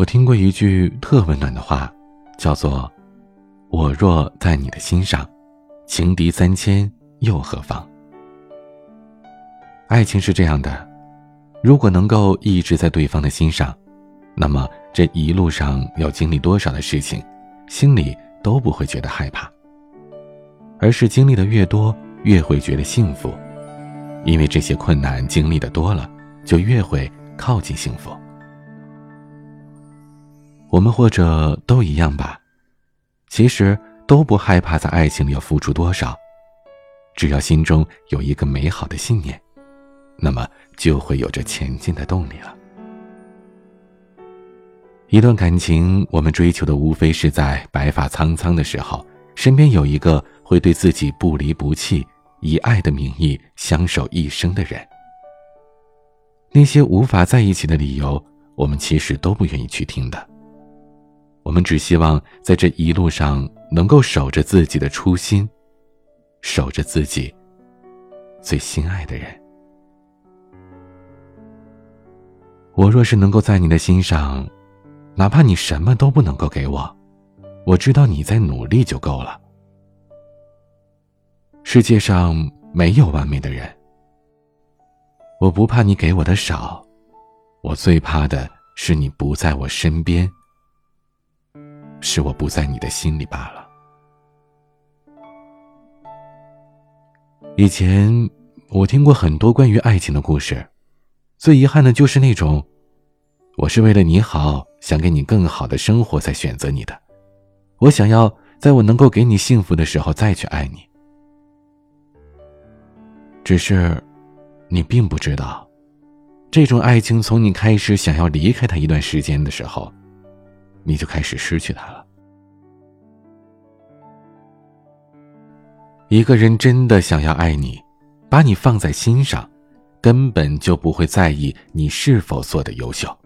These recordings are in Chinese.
我听过一句特温暖的话，叫做“我若在你的心上，情敌三千又何妨？”爱情是这样的，如果能够一直在对方的心上，那么这一路上要经历多少的事情，心里都不会觉得害怕，而是经历的越多，越会觉得幸福，因为这些困难经历的多了，就越会靠近幸福。我们或者都一样吧，其实都不害怕在爱情里要付出多少，只要心中有一个美好的信念，那么就会有着前进的动力了。一段感情，我们追求的无非是在白发苍苍的时候，身边有一个会对自己不离不弃，以爱的名义相守一生的人。那些无法在一起的理由，我们其实都不愿意去听的。我们只希望在这一路上能够守着自己的初心，守着自己最心爱的人。我若是能够在你的心上，哪怕你什么都不能够给我，我知道你在努力就够了。世界上没有完美的人，我不怕你给我的少，我最怕的是你不在我身边。是我不在你的心里罢了。以前我听过很多关于爱情的故事，最遗憾的就是那种，我是为了你好，想给你更好的生活才选择你的，我想要在我能够给你幸福的时候再去爱你。只是，你并不知道，这种爱情从你开始想要离开他一段时间的时候。你就开始失去他了。一个人真的想要爱你，把你放在心上，根本就不会在意你是否做的优秀。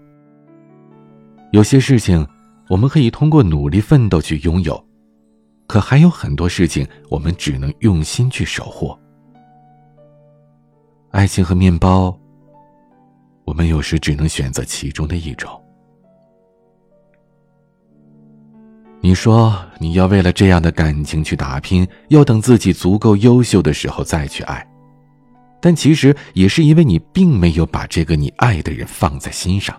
有些事情我们可以通过努力奋斗去拥有，可还有很多事情我们只能用心去守护。爱情和面包，我们有时只能选择其中的一种。你说你要为了这样的感情去打拼，要等自己足够优秀的时候再去爱，但其实也是因为你并没有把这个你爱的人放在心上。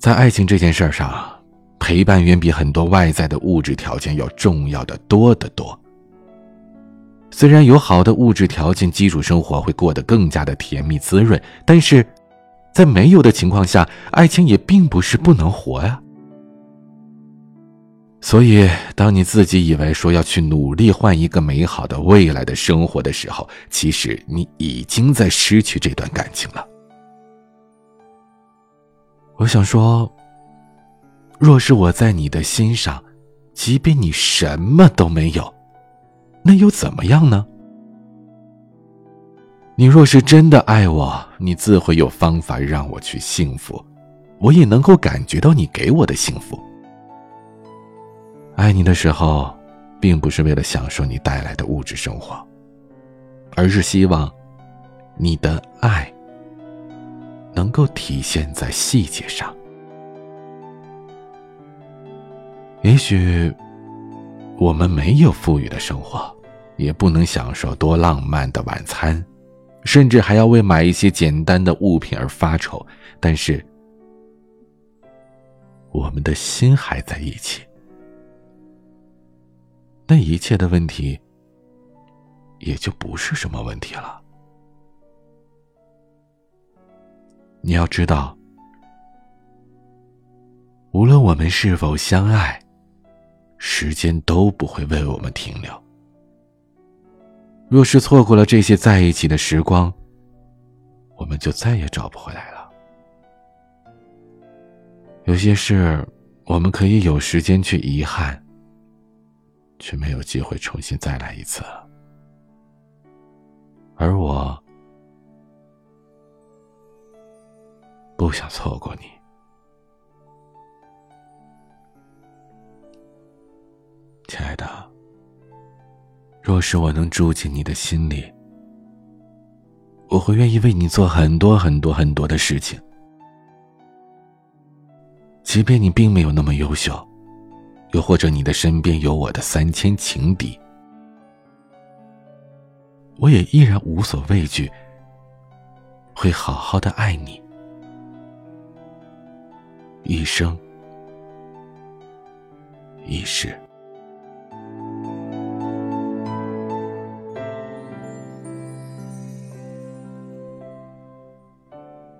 在爱情这件事上，陪伴远比很多外在的物质条件要重要的多得多。虽然有好的物质条件，基础生活会过得更加的甜蜜滋润，但是。在没有的情况下，爱情也并不是不能活呀。所以，当你自己以为说要去努力换一个美好的未来的生活的时候，其实你已经在失去这段感情了。我想说，若是我在你的心上，即便你什么都没有，那又怎么样呢？你若是真的爱我，你自会有方法让我去幸福，我也能够感觉到你给我的幸福。爱你的时候，并不是为了享受你带来的物质生活，而是希望你的爱能够体现在细节上。也许我们没有富裕的生活，也不能享受多浪漫的晚餐。甚至还要为买一些简单的物品而发愁，但是我们的心还在一起，那一切的问题也就不是什么问题了。你要知道，无论我们是否相爱，时间都不会为我们停留。若是错过了这些在一起的时光，我们就再也找不回来了。有些事，我们可以有时间去遗憾，却没有机会重新再来一次。而我，不想错过你，亲爱的。若是我能住进你的心里，我会愿意为你做很多很多很多的事情。即便你并没有那么优秀，又或者你的身边有我的三千情敌，我也依然无所畏惧，会好好的爱你，一生一世。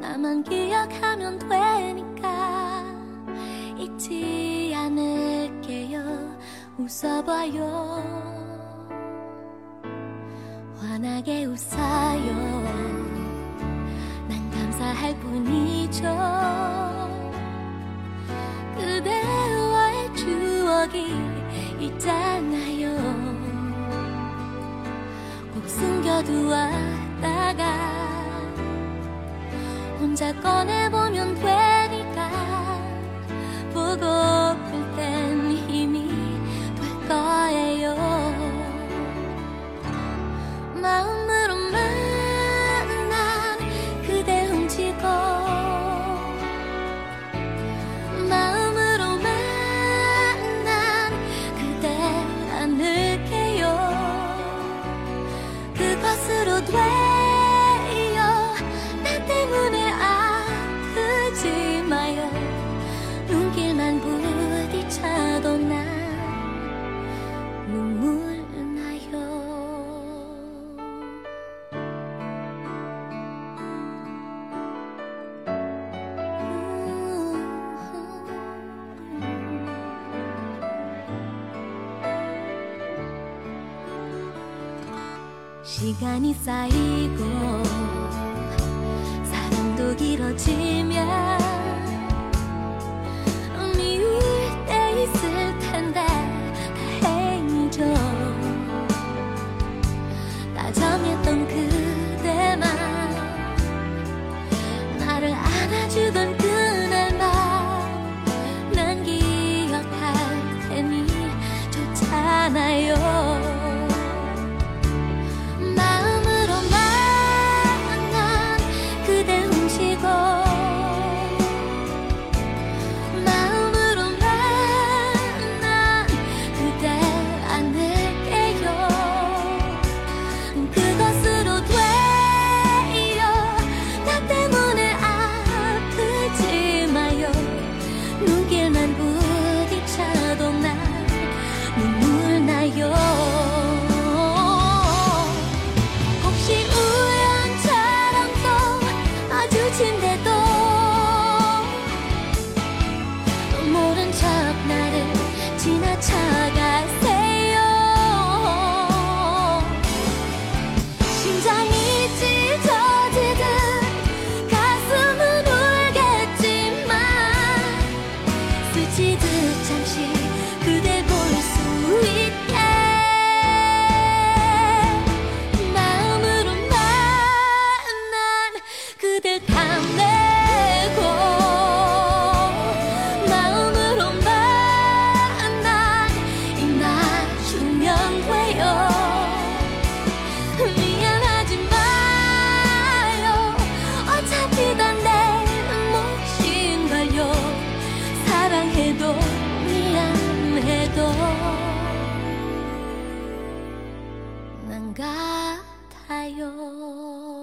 나만 기억하면 되니까 잊지 않을게요 웃어봐요 환하게 웃어요 난 감사할 뿐이죠 그대와의 추억이 있잖아요 숨겨두었다가 혼자 꺼내보면 되니까 보고 시간이 쌓이고 사랑도 길어지면 미울 때 있을 텐데 다행이죠. 다정했던 그대만 나를 안아주던 그 啊，太呦。